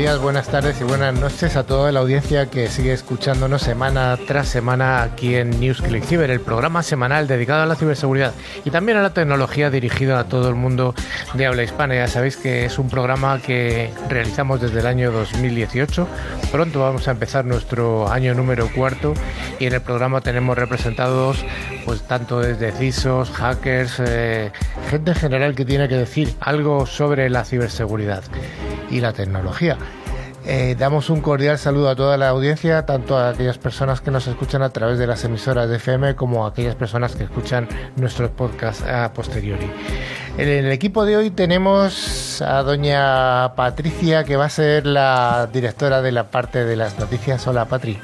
Días, buenas tardes y buenas noches a toda la audiencia que sigue escuchándonos semana tras semana aquí en News Click Cyber, el programa semanal dedicado a la ciberseguridad y también a la tecnología dirigido a todo el mundo de habla hispana. Ya sabéis que es un programa que realizamos desde el año 2018. Pronto vamos a empezar nuestro año número cuarto y en el programa tenemos representados pues tanto desde CISOs, hackers, eh, gente en general que tiene que decir algo sobre la ciberseguridad y la tecnología. Eh, damos un cordial saludo a toda la audiencia, tanto a aquellas personas que nos escuchan a través de las emisoras de FM como a aquellas personas que escuchan nuestros podcasts a posteriori. En el equipo de hoy tenemos a doña Patricia, que va a ser la directora de la parte de las noticias. Hola, Patri.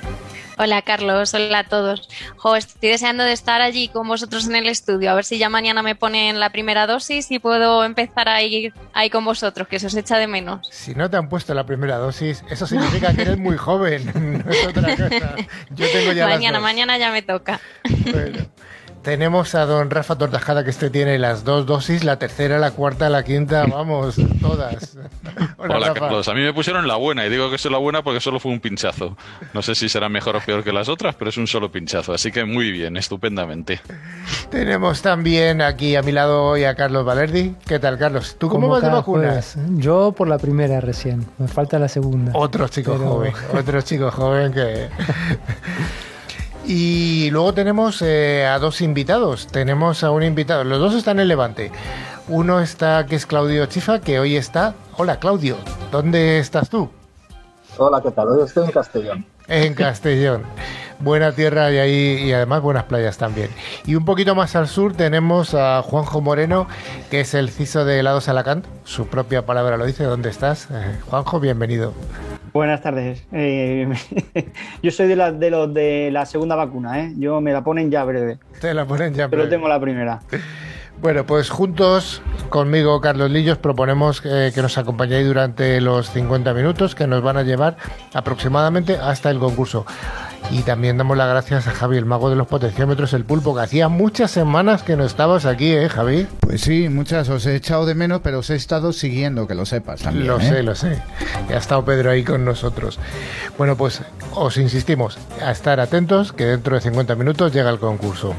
Hola Carlos, hola a todos. Jo, estoy deseando de estar allí con vosotros en el estudio, a ver si ya mañana me ponen la primera dosis y puedo empezar a ir ahí con vosotros, que se os echa de menos. Si no te han puesto la primera dosis, eso significa que eres muy joven, no es otra cosa. Yo tengo ya Mañana, mañana ya me toca. Bueno. Tenemos a don Rafa Tortajada, que este tiene las dos dosis, la tercera, la cuarta, la quinta, vamos, todas. Hola, Carlos. A mí me pusieron la buena y digo que es la buena porque solo fue un pinchazo. No sé si será mejor o peor que las otras, pero es un solo pinchazo. Así que muy bien, estupendamente. Tenemos también aquí a mi lado hoy a Carlos Valerdi. ¿Qué tal, Carlos? ¿Tú cómo vas de vacunas? Yo por la primera recién. Me falta la segunda. Otro chico joven. Otro chico joven que. Y luego tenemos eh, a dos invitados. Tenemos a un invitado. Los dos están en Levante. Uno está, que es Claudio Chifa, que hoy está. Hola, Claudio. ¿Dónde estás tú? Hola, ¿qué tal? Hoy estoy en Castellón. En Castellón. Buena tierra y ahí y además buenas playas también. Y un poquito más al sur tenemos a Juanjo Moreno, que es el CISO de Helados Alacant. Su propia palabra lo dice. ¿Dónde estás? Eh, Juanjo, bienvenido. Buenas tardes. Eh, yo soy de, la, de los de la segunda vacuna, ¿eh? Yo me la ponen ya breve. Te la ponen ya breve. Pero tengo la primera. Bueno, pues juntos conmigo, Carlos Lillos, proponemos que nos acompañéis durante los 50 minutos que nos van a llevar aproximadamente hasta el concurso. Y también damos las gracias a Javi, el mago de los potenciómetros, el pulpo, que hacía muchas semanas que no estabas aquí, ¿eh, Javi? Pues sí, muchas. Os he echado de menos, pero os he estado siguiendo, que lo sepas también. Lo ¿eh? sé, lo sé. Ya ha estado Pedro ahí con nosotros. Bueno, pues os insistimos a estar atentos, que dentro de 50 minutos llega el concurso.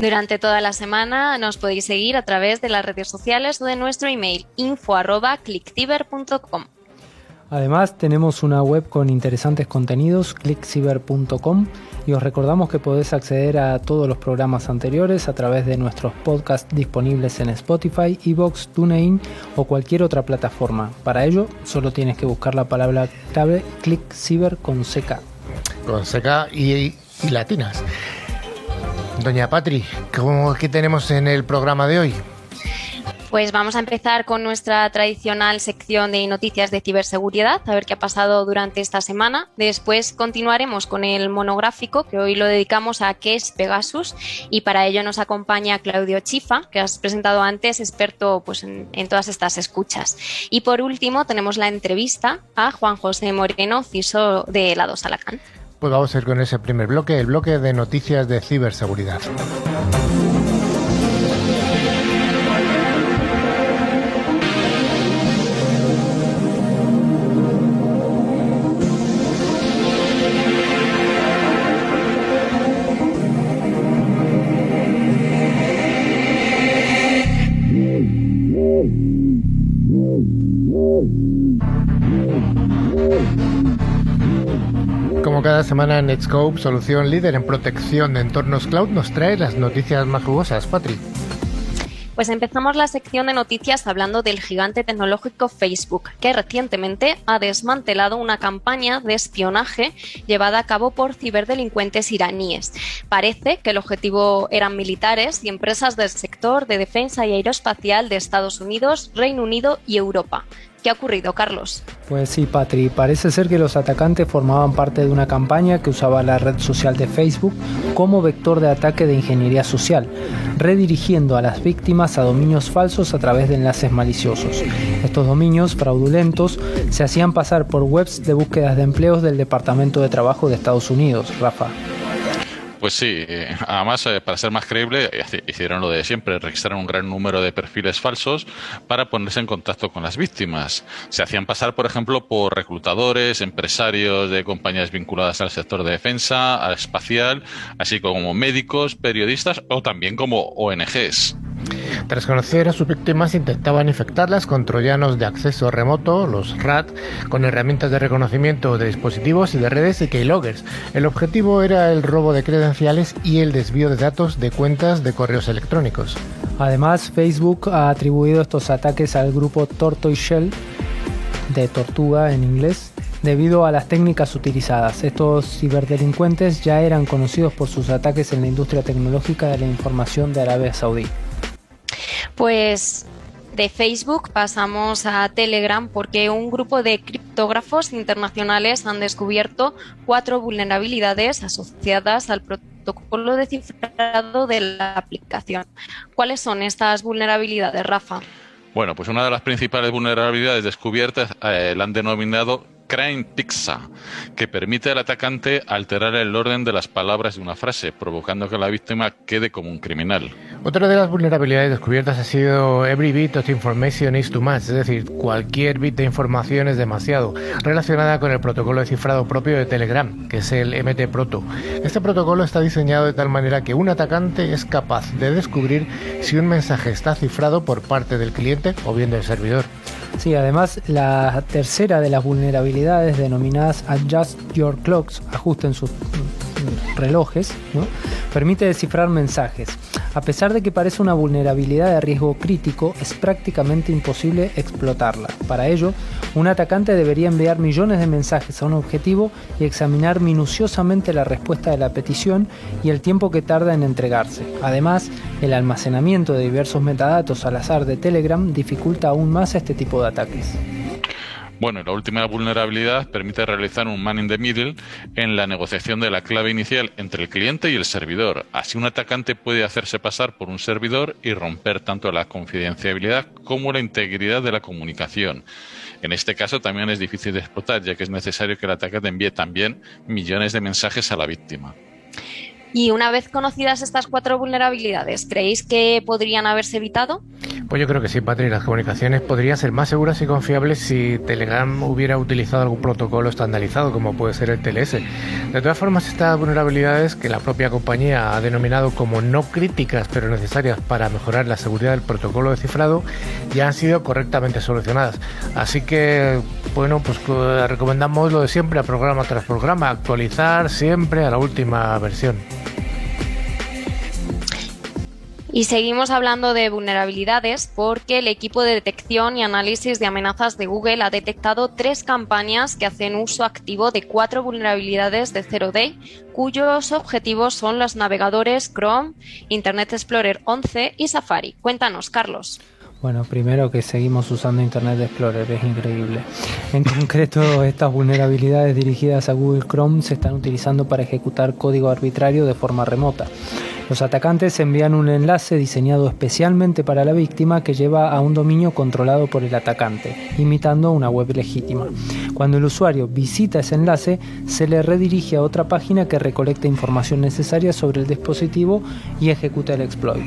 Durante toda la semana nos podéis seguir a través de las redes sociales o de nuestro email info@clickciber.com. Además, tenemos una web con interesantes contenidos, clickciber.com, y os recordamos que podés acceder a todos los programas anteriores a través de nuestros podcasts disponibles en Spotify, Evox, TuneIn o cualquier otra plataforma. Para ello, solo tienes que buscar la palabra clave ClickCiber con CK. Con CK y, latinas. Doña Patri, ¿qué tenemos en el programa de hoy? Pues vamos a empezar con nuestra tradicional sección de noticias de ciberseguridad, a ver qué ha pasado durante esta semana. Después continuaremos con el monográfico, que hoy lo dedicamos a qué es Pegasus, y para ello nos acompaña Claudio Chifa, que has presentado antes, experto pues, en, todas estas escuchas. Y por último tenemos la entrevista a Juan José Moreno, CISO de Lado Salacán. Pues vamos a ir con ese primer bloque, el bloque de noticias de ciberseguridad. Como cada semana, Netscope, solución líder en protección de entornos cloud, nos trae las noticias más jugosas. Patri. Pues empezamos la sección de noticias hablando del gigante tecnológico Facebook, que recientemente ha desmantelado una campaña de espionaje llevada a cabo por ciberdelincuentes iraníes. Parece que el objetivo eran militares y empresas del sector de defensa y aeroespacial de Estados Unidos, Reino Unido y Europa. ¿Qué ha ocurrido, Carlos? Pues sí, Patri, parece ser que los atacantes formaban parte de una campaña que usaba la red social de Facebook como vector de ataque de ingeniería social, redirigiendo a las víctimas a dominios falsos a través de enlaces maliciosos. Estos dominios fraudulentos se hacían pasar por webs de búsquedas de empleos del Departamento de Trabajo de Estados Unidos, Rafa. Pues sí, eh, además, eh, para ser más creíble, hicieron lo de siempre, registraron un gran número de perfiles falsos para ponerse en contacto con las víctimas. Se hacían pasar, por ejemplo, por reclutadores, empresarios de compañías vinculadas al sector de defensa, al espacial, así como médicos, periodistas o también como ONGs. Tras conocer a sus víctimas, intentaban infectarlas con troyanos de acceso remoto, los RAT, con herramientas de reconocimiento de dispositivos y de redes y keyloggers. El objetivo era el robo de credenciales y el desvío de datos de cuentas de correos electrónicos. Además, Facebook ha atribuido estos ataques al grupo Tortoise Shell, de tortuga en inglés, debido a las técnicas utilizadas. Estos ciberdelincuentes ya eran conocidos por sus ataques en la industria tecnológica de la información de Arabia Saudí. Pues de Facebook pasamos a Telegram porque un grupo de criptógrafos internacionales han descubierto cuatro vulnerabilidades asociadas al protocolo de cifrado de la aplicación. ¿Cuáles son estas vulnerabilidades, Rafa? Bueno, pues una de las principales vulnerabilidades descubiertas eh, la han denominado Crime Pizza, que permite al atacante alterar el orden de las palabras de una frase, provocando que la víctima quede como un criminal. Otra de las vulnerabilidades descubiertas ha sido Every bit of information is too much, es decir, cualquier bit de información es demasiado, relacionada con el protocolo de cifrado propio de Telegram, que es el MT-Proto. Este protocolo está diseñado de tal manera que un atacante es capaz de descubrir si un mensaje está cifrado por parte del cliente o bien del servidor. Sí, además la tercera de las vulnerabilidades denominadas Adjust Your Clocks, ajusten sus relojes, permite descifrar mensajes. A pesar de que parece una vulnerabilidad de riesgo crítico, es prácticamente imposible explotarla. Para ello, un atacante debería enviar millones de mensajes a un objetivo y examinar minuciosamente la respuesta de la petición y el tiempo que tarda en entregarse. Además, el almacenamiento de diversos metadatos al azar de Telegram dificulta aún más este tipo de ataques. Bueno, la última vulnerabilidad permite realizar un man in the middle en la negociación de la clave inicial entre el cliente y el servidor. Así un atacante puede hacerse pasar por un servidor y romper tanto la confidencialidad como la integridad de la comunicación. En este caso también es difícil de explotar, ya que es necesario que el atacante envíe también millones de mensajes a la víctima. Y una vez conocidas estas cuatro vulnerabilidades, ¿creéis que podrían haberse evitado? Pues yo creo que sí, Patri. Las comunicaciones podrían ser más seguras y confiables si Telegram hubiera utilizado algún protocolo estandarizado, como puede ser el TLS. De todas formas, estas vulnerabilidades, que la propia compañía ha denominado como no críticas, pero necesarias para mejorar la seguridad del protocolo de cifrado, ya han sido correctamente solucionadas. Así que, bueno, pues recomendamos lo de siempre, a programa tras programa, actualizar siempre a la última versión. Y seguimos hablando de vulnerabilidades porque el equipo de detección y análisis de amenazas de Google ha detectado tres campañas que hacen uso activo de cuatro vulnerabilidades de Zero Day, cuyos objetivos son los navegadores Chrome, Internet Explorer 11 y Safari. Cuéntanos, Carlos. Bueno, primero que seguimos usando Internet Explorer, es increíble. En concreto, estas vulnerabilidades dirigidas a Google Chrome se están utilizando para ejecutar código arbitrario de forma remota. Los atacantes envían un enlace diseñado especialmente para la víctima que lleva a un dominio controlado por el atacante, imitando una web legítima. Cuando el usuario visita ese enlace, se le redirige a otra página que recolecta información necesaria sobre el dispositivo y ejecuta el exploit.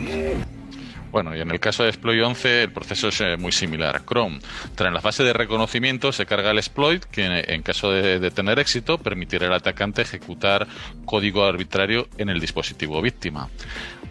Bueno, y en el caso de exploit 11 el proceso es eh, muy similar. Chrome, tras la fase de reconocimiento, se carga el exploit que en caso de, tener éxito permitirá al atacante ejecutar código arbitrario en el dispositivo víctima.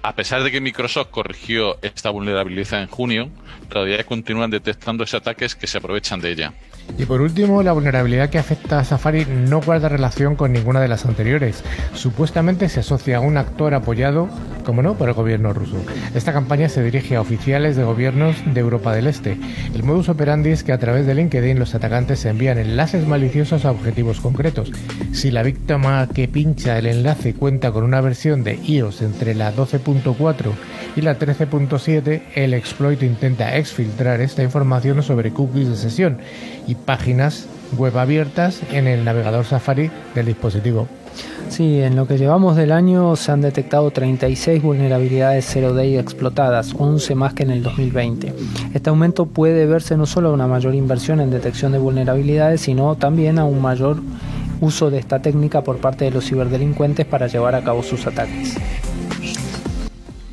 A pesar de que Microsoft corrigió esta vulnerabilidad en junio, todavía continúan detectándose ataques que se aprovechan de ella. Y por último, la vulnerabilidad que afecta a Safari no guarda relación con ninguna de las anteriores. Supuestamente se asocia a un actor apoyado, como no, por el gobierno ruso. Esta campaña se dirige a oficiales de gobiernos de Europa del Este. El modus operandi es que a través de LinkedIn los atacantes envían enlaces maliciosos a objetivos concretos. Si la víctima que pincha el enlace cuenta con una versión de iOS entre la 12.4 y la 13.7, el exploit intenta exfiltrar esta información sobre cookies de sesión y páginas web abiertas en el navegador Safari del dispositivo. Sí, en lo que llevamos del año se han detectado 36 vulnerabilidades 0 day explotadas, 11 más que en el 2020. Este aumento puede verse no solo a una mayor inversión en detección de vulnerabilidades, sino también a un mayor uso de esta técnica por parte de los ciberdelincuentes para llevar a cabo sus ataques.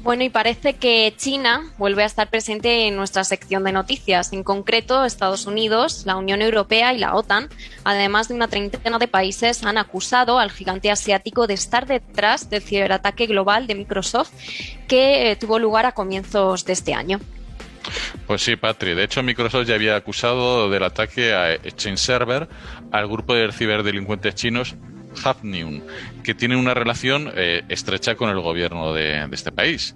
Bueno, y parece que China vuelve a estar presente en nuestra sección de noticias, en concreto Estados Unidos, la Unión Europea y la OTAN, además de una treintena de países, han acusado al gigante asiático de estar detrás del ciberataque global de Microsoft que eh, tuvo lugar a comienzos de este año. Pues sí, Patri. De hecho, Microsoft ya había acusado del ataque a Exchange Server al grupo de ciberdelincuentes chinos Hafnium, que tiene una relación eh, estrecha con el gobierno de, este país.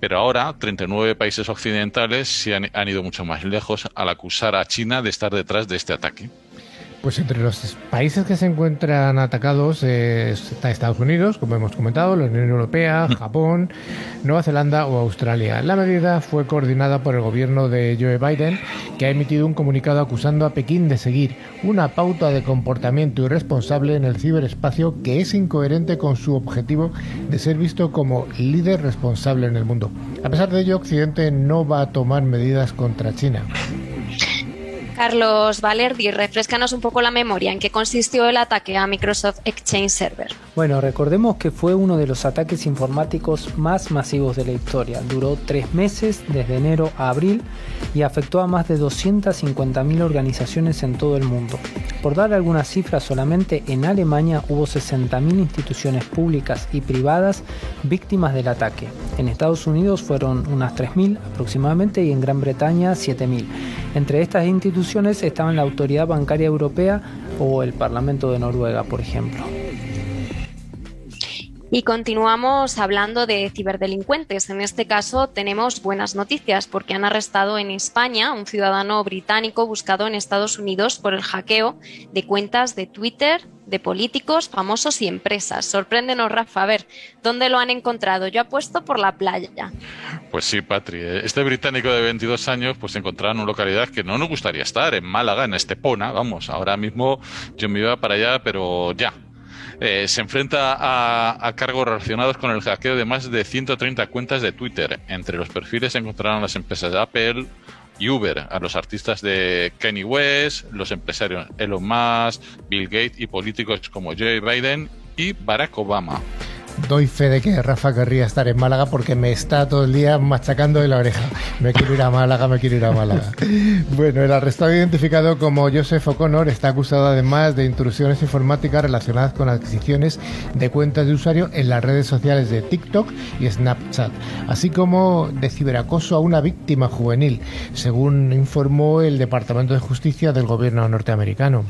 Pero ahora 39 países occidentales se han ido mucho más lejos al acusar a China de estar detrás de este ataque. Pues entre los países que se encuentran atacados eh, está Estados Unidos, como hemos comentado, la Unión Europea, Japón, Nueva Zelanda o Australia. La medida fue coordinada por el gobierno de Joe Biden, que ha emitido un comunicado acusando a Pekín de seguir una pauta de comportamiento irresponsable en el ciberespacio que es incoherente con su objetivo de ser visto como líder responsable en el mundo. A pesar de ello, Occidente no va a tomar medidas contra China. Carlos Valerdi, refrescanos un poco la memoria. ¿En qué consistió el ataque a Microsoft Exchange Server? Bueno, recordemos que fue uno de los ataques informáticos más masivos de la historia. Duró tres meses, desde enero a abril, y afectó a más de 250.000 organizaciones en todo el mundo. Por dar algunas cifras solamente, en Alemania hubo 60.000 instituciones públicas y privadas víctimas del ataque. En Estados Unidos fueron unas 3.000 aproximadamente y en Gran Bretaña 7.000. Entre estas instituciones estaban la Autoridad Bancaria Europea o el Parlamento de Noruega, por ejemplo. Y continuamos hablando de ciberdelincuentes. En este caso tenemos buenas noticias porque han arrestado en España a un ciudadano británico buscado en Estados Unidos por el hackeo de cuentas de Twitter de políticos, famosos y empresas. Sorpréndenos, Rafa, a ver, ¿dónde lo han encontrado? Yo apuesto por la playa. Pues sí, Patri. Este británico de 22 años pues encontrado en una localidad que no nos gustaría estar, en Málaga, en Estepona. Vamos, ahora mismo yo me iba para allá, pero ya, eh, se enfrenta a, cargos relacionados con el hackeo de más de 130 cuentas de Twitter. Entre los perfiles se encontraron las empresas de Apple y Uber, a los artistas de Kanye West, los empresarios Elon Musk, Bill Gates y políticos como Joe Biden y Barack Obama doy fe de que Rafa querría estar en Málaga porque me está todo el día machacando de la oreja. Me quiero ir a Málaga, me quiero ir a Málaga. Bueno, el arrestado identificado como Joseph O'Connor está acusado además de intrusiones informáticas relacionadas con adquisiciones de cuentas de usuario en las redes sociales de TikTok y Snapchat, así como de ciberacoso a una víctima juvenil, según informó el Departamento de Justicia del gobierno norteamericano.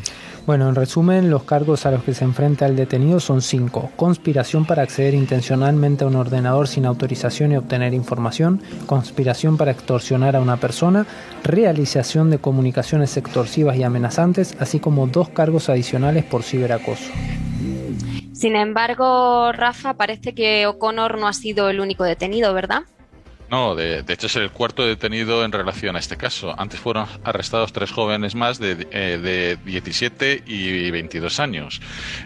Bueno, en resumen, los cargos a los que se enfrenta el detenido son cinco. Conspiración para acceder intencionalmente a un ordenador sin autorización y obtener información, conspiración para extorsionar a una persona, realización de comunicaciones extorsivas y amenazantes, así como dos cargos adicionales por ciberacoso. Sin embargo, Rafa, parece que O'Connor no ha sido el único detenido, ¿verdad? No, de, hecho es el cuarto detenido en relación a este caso. Antes fueron arrestados tres jóvenes más de, de 17 y 22 años.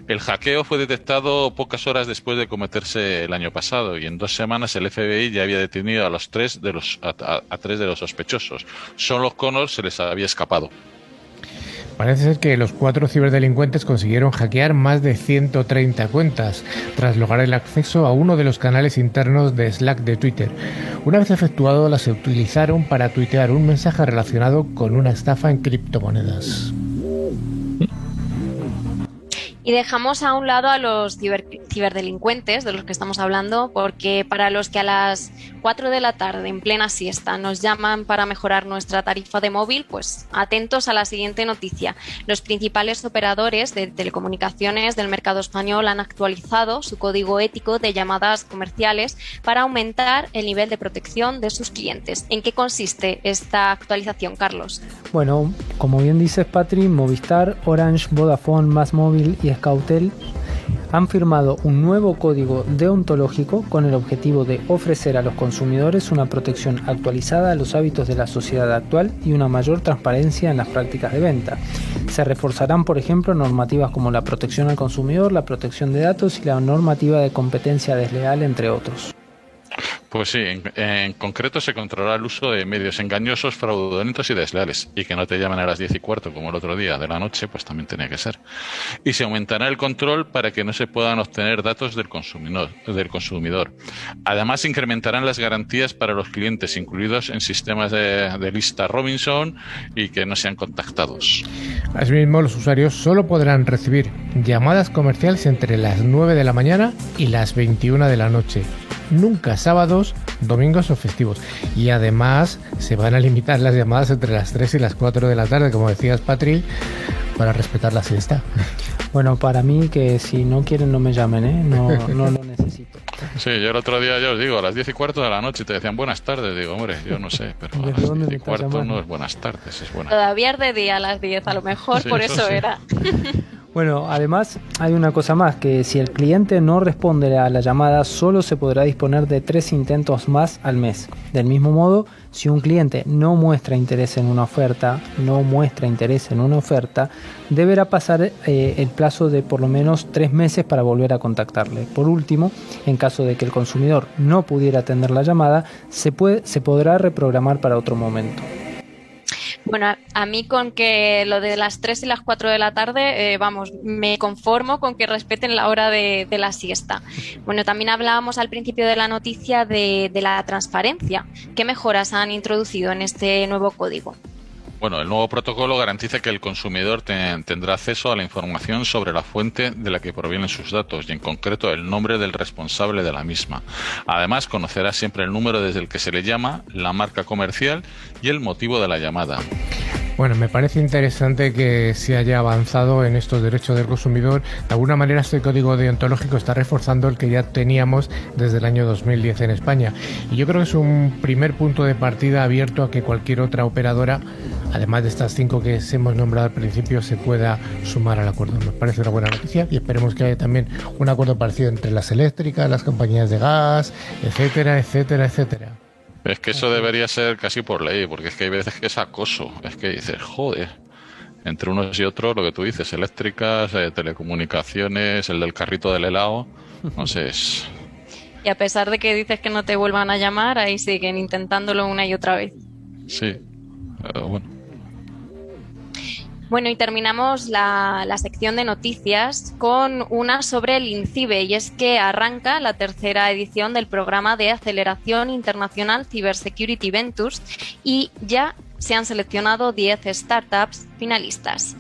El hackeo fue detectado pocas horas después de cometerse el año pasado y en dos semanas el FBI ya había detenido a los tres de los a, tres de los sospechosos. Solo Connor se les había escapado. Parece ser que los cuatro ciberdelincuentes consiguieron hackear más de 130 cuentas, tras lograr el acceso a uno de los canales internos de Slack de Twitter. Una vez efectuado, las utilizaron para tuitear un mensaje relacionado con una estafa en criptomonedas. Y dejamos a un lado a los ciberdelincuentes de los que estamos hablando, porque para los que a las 4 de la tarde, en plena siesta, nos llaman para mejorar nuestra tarifa de móvil, pues atentos a la siguiente noticia. Los principales operadores de telecomunicaciones del mercado español han actualizado su código ético de llamadas comerciales para aumentar el nivel de protección de sus clientes. ¿En qué consiste esta actualización, Carlos? Bueno, como bien dices, Patri, Movistar, Orange, Vodafone, Más Móvil y Scoutel han firmado un nuevo código deontológico con el objetivo de ofrecer a los consumidores una protección actualizada a los hábitos de la sociedad actual y una mayor transparencia en las prácticas de venta. Se reforzarán, por ejemplo, normativas como la protección al consumidor, la protección de datos y la normativa de competencia desleal, entre otros. Pues sí, en, concreto se controlará el uso de medios engañosos, fraudulentos y desleales. Y que no te llamen a las diez y cuarto como el otro día de la noche, pues también tenía que ser. Y se aumentará el control para que no se puedan obtener datos del consumidor. Del consumidor. Además, incrementarán las garantías para los clientes incluidos en sistemas de, de lista Robinson y que no sean contactados. Asimismo, los usuarios solo podrán recibir llamadas comerciales entre las 9 de la mañana y las 21 de la noche nunca sábados, domingos o festivos. Y además se van a limitar las llamadas entre las 3 y las 4 de la tarde, como decías, Patri, para respetar la siesta. Bueno, para mí que si no quieren no me llamen, ¿eh? No, no lo necesito. Sí, yo el otro día ya os digo, a las 10 y cuarto de la noche te decían buenas tardes. Digo, hombre, yo no sé, pero a las 10 y cuarto no es buenas tardes, es buenas Todavía es de día a las 10, a lo mejor por eso, era. Bueno, además hay una cosa más, que si el cliente no responde a la llamada, solo se podrá disponer de tres intentos más al mes. Del mismo modo, si un cliente no muestra interés en una oferta, no muestra interés en una oferta, deberá pasar eh, el plazo de por lo menos tres meses para volver a contactarle. Por último, en caso de que el consumidor no pudiera atender la llamada, se, puede, se podrá reprogramar para otro momento. Bueno, a mí con que lo de las 3 y las 4 de la tarde, eh, vamos, me conformo con que respeten la hora de, la siesta. Bueno, también hablábamos al principio de la noticia de, de la transparencia. ¿Qué mejoras han introducido en este nuevo código? Bueno, el nuevo protocolo garantiza que el consumidor tendrá acceso a la información sobre la fuente de la que provienen sus datos y en concreto el nombre del responsable de la misma. Además, conocerá siempre el número desde el que se le llama, la marca comercial y el motivo de la llamada. Bueno, me parece interesante que se haya avanzado en estos derechos del consumidor. De alguna manera este código deontológico está reforzando el que ya teníamos desde el año 2010 en España. Y yo creo que es un primer punto de partida abierto a que cualquier otra operadora además de estas cinco que hemos nombrado al principio, se pueda sumar al acuerdo. Nos parece una buena noticia y esperemos que haya también un acuerdo parecido entre las eléctricas, las compañías de gas, etcétera, etcétera, etcétera. Es que eso debería ser casi por ley, porque es que hay veces que es acoso. Es que dices, joder, entre unos y otros, lo que tú dices, eléctricas, eh, telecomunicaciones, el del carrito del helado, no sé, es... Y a pesar de que dices que no te vuelvan a llamar, ahí siguen intentándolo una y otra vez. Sí, bueno. Bueno, y terminamos la, sección de noticias con una sobre el INCIBE, y es que arranca la tercera edición del programa de aceleración internacional Cybersecurity Ventures y ya se han seleccionado 10 startups finalistas.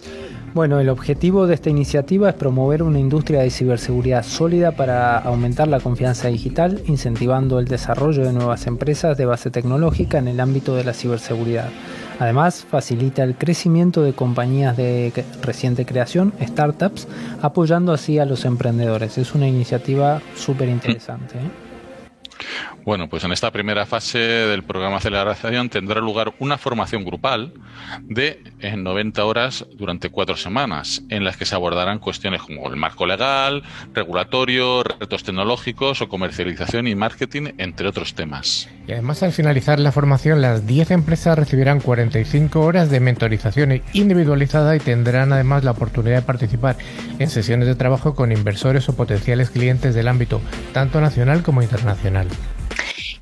Bueno, el objetivo de esta iniciativa es promover una industria de ciberseguridad sólida para aumentar la confianza digital, incentivando el desarrollo de nuevas empresas de base tecnológica en el ámbito de la ciberseguridad. Además, facilita el crecimiento de compañías de reciente creación, startups, apoyando así a los emprendedores. Es una iniciativa súper interesante. ¿eh? Bueno, pues en esta primera fase del programa de aceleración tendrá lugar una formación grupal de 90 horas durante cuatro semanas, en las que se abordarán cuestiones como el marco legal, regulatorio, retos tecnológicos o comercialización y marketing, entre otros temas. Y además, al finalizar la formación, las 10 empresas recibirán 45 horas de mentorización individualizada y tendrán además la oportunidad de participar en sesiones de trabajo con inversores o potenciales clientes del ámbito tanto nacional como internacional.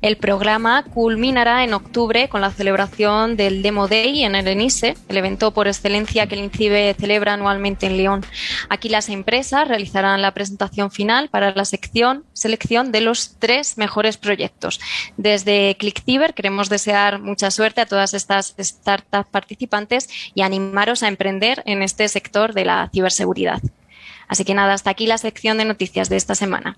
El programa culminará en octubre con la celebración del Demo Day en el ENISE, el evento por excelencia que el INCIBE celebra anualmente en León. Aquí las empresas realizarán la presentación final para la sección, selección de los tres mejores proyectos. Desde ClickCiber queremos desear mucha suerte a todas estas startups participantes y animaros a emprender en este sector de la ciberseguridad. Así que nada, hasta aquí la sección de noticias de esta semana.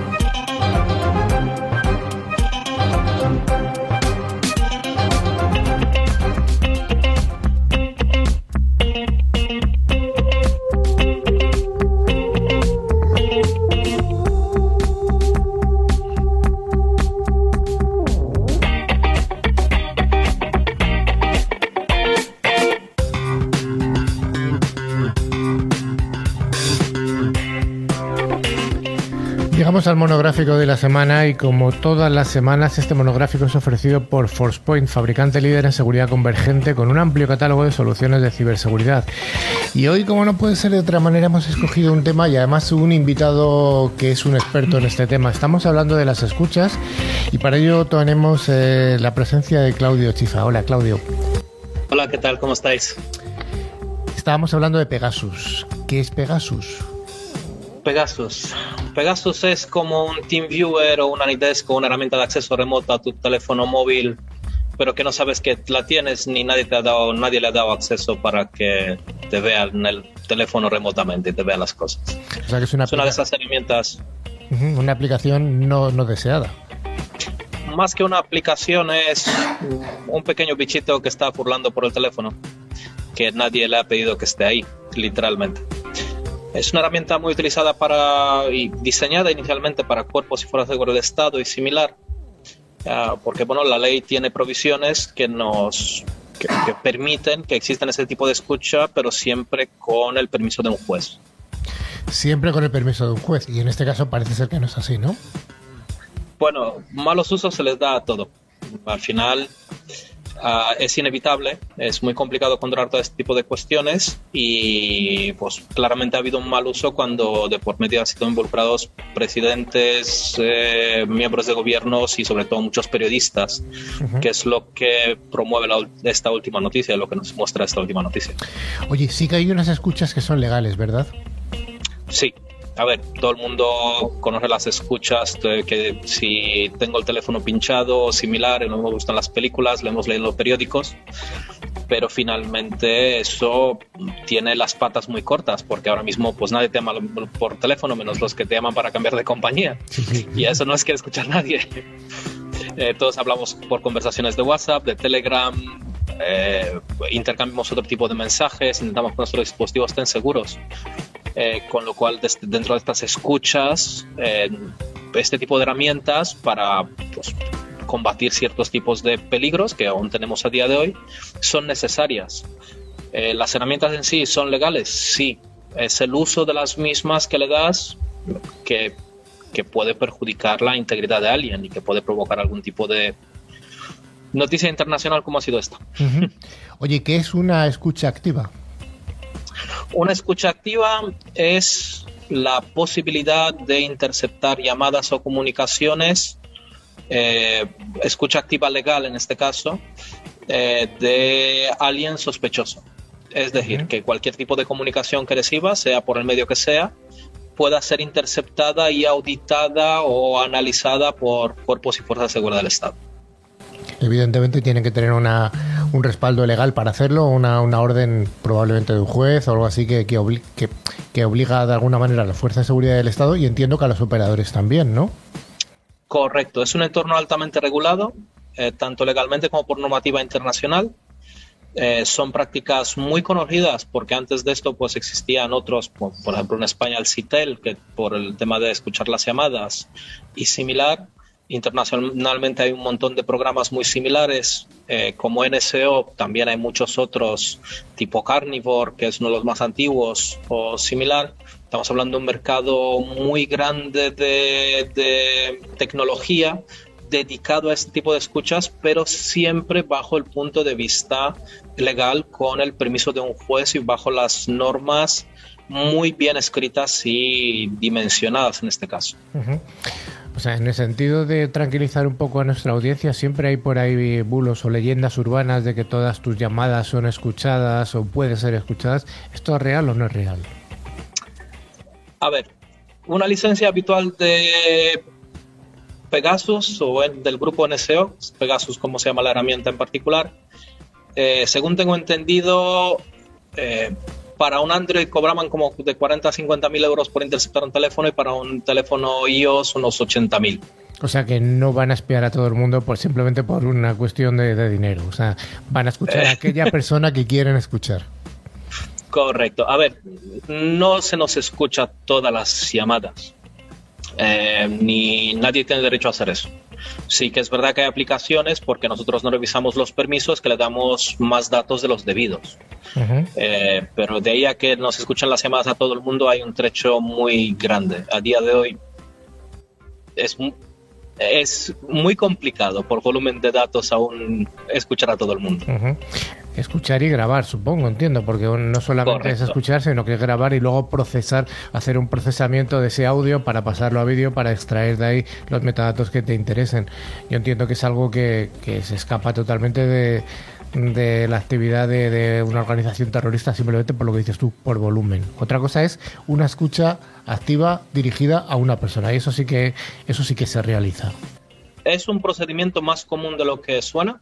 Al monográfico de la semana y como todas las semanas este monográfico es ofrecido por ForcePoint, fabricante líder en seguridad convergente con un amplio catálogo de soluciones de ciberseguridad. Y hoy como no puede ser de otra manera hemos escogido un tema y además un invitado que es un experto en este tema. Estamos hablando de las escuchas y para ello tenemos eh, la presencia de Claudio Chifa. Hola Claudio. Hola, ¿qué tal? ¿Cómo estáis? Estábamos hablando de Pegasus. ¿Qué es Pegasus? Pegasus. Pegasus es como un TeamViewer o un Anydesk o una herramienta de acceso remoto a tu teléfono móvil, pero que no sabes que la tienes ni nadie te ha dado, nadie le ha dado acceso para que te vea en el teléfono remotamente y te vea las cosas. O sea que es una, es una de esas herramientas. Una aplicación no, no deseada más que una aplicación es un pequeño bichito que está burlando por el teléfono, que nadie le ha pedido que esté ahí, literalmente. Es una herramienta muy utilizada para y diseñada inicialmente para cuerpos y fuerzas de seguridad de Estado y similar, porque bueno, la ley tiene provisiones que nos que, permiten que existan ese tipo de escucha, pero siempre con el permiso de un juez. Siempre con el permiso de un juez, y en este caso parece ser que no es así, ¿no? Bueno, malos usos se les da a todo. Al final, Ah, es inevitable, es muy complicado controlar todo este tipo de cuestiones y pues claramente ha habido un mal uso cuando de por medio han sido involucrados presidentes, eh, miembros de gobiernos y sobre todo muchos periodistas, que es lo que promueve esta última noticia, lo que nos muestra esta última noticia. Oye, sí que hay unas escuchas que son legales, ¿verdad? Sí, a ver, todo el mundo conoce las escuchas, que si tengo el teléfono pinchado o similar, no me gustan las películas, lo hemos leído en los periódicos, pero finalmente eso tiene las patas muy cortas, porque ahora mismo pues nadie te llama por teléfono, menos los que te llaman para cambiar de compañía, y eso no es que escuchar nadie. Eh, todos hablamos por conversaciones de WhatsApp, de Telegram, eh, intercambiamos otro tipo de mensajes, intentamos que nuestros dispositivos estén seguros. Eh, con lo cual dentro de estas escuchas, eh, este tipo de herramientas para pues, combatir ciertos tipos de peligros que aún tenemos a día de hoy son necesarias. Eh, ¿Las herramientas en sí son legales? Sí. Es el uso de las mismas que le das que, que puede perjudicar la integridad de alguien y que puede provocar algún tipo de noticia internacional como ha sido esta. Oye, ¿qué es una escucha activa? Una escucha activa es la posibilidad de interceptar llamadas o comunicaciones, eh, escucha activa legal en este caso, eh, de alguien sospechoso. Es decir, que cualquier tipo de comunicación que reciba, sea por el medio que sea, pueda ser interceptada y auditada o analizada por cuerpos y fuerzas de seguridad del Estado. Evidentemente tienen que tener una, un respaldo legal para hacerlo, una, una orden probablemente de un juez o algo así que, que, que, obliga de alguna manera a la Fuerza de Seguridad del Estado y entiendo que a los operadores también, ¿no? Correcto, es un entorno altamente regulado, eh, tanto legalmente como por normativa internacional. Eh, son prácticas muy conocidas porque antes de esto pues existían otros, por, por, ejemplo en España el CITEL, que por el tema de escuchar las llamadas y similar, Internacionalmente hay un montón de programas muy similares, eh, como NSO, también hay muchos otros, tipo Carnivore, que es uno de los más antiguos, o similar. Estamos hablando de un mercado muy grande de, de tecnología dedicado a este tipo de escuchas, pero siempre bajo el punto de vista legal, con el permiso de un juez y bajo las normas muy bien escritas y dimensionadas en este caso. O sea, en el sentido de tranquilizar un poco a nuestra audiencia, siempre hay por ahí bulos o leyendas urbanas de que todas tus llamadas son escuchadas o pueden ser escuchadas. ¿Esto es real o no es real? A ver, una licencia habitual de Pegasus o del grupo NSO, Pegasus como se llama la herramienta en particular, eh, según tengo entendido, eh, para un Android cobraban como de 40 a 50 mil euros por interceptar un teléfono y para un teléfono iOS unos 80 mil. O sea que no van a espiar a todo el mundo por simplemente por una cuestión de, dinero. O sea, van a escuchar a aquella persona que quieren escuchar. Correcto. A ver, no se nos escucha todas las llamadas. Eh, ni nadie tiene derecho a hacer eso. Sí que es verdad que hay aplicaciones porque nosotros no revisamos los permisos que le damos más datos de los debidos. Eh, pero de ahí a que nos escuchan las llamadas a todo el mundo hay un trecho muy grande. A día de hoy es, es muy complicado por volumen de datos aún escuchar a todo el mundo. Escuchar y grabar, supongo, entiendo, porque no solamente es escuchar, sino que es grabar y luego procesar, hacer un procesamiento de ese audio para pasarlo a vídeo, para extraer de ahí los metadatos que te interesen. Yo entiendo que es algo que, se escapa totalmente de, la actividad de, una organización terrorista simplemente por lo que dices tú, por volumen. Otra cosa es una escucha activa dirigida a una persona y eso sí que eso sí que se realiza. Es un procedimiento más común de lo que suena.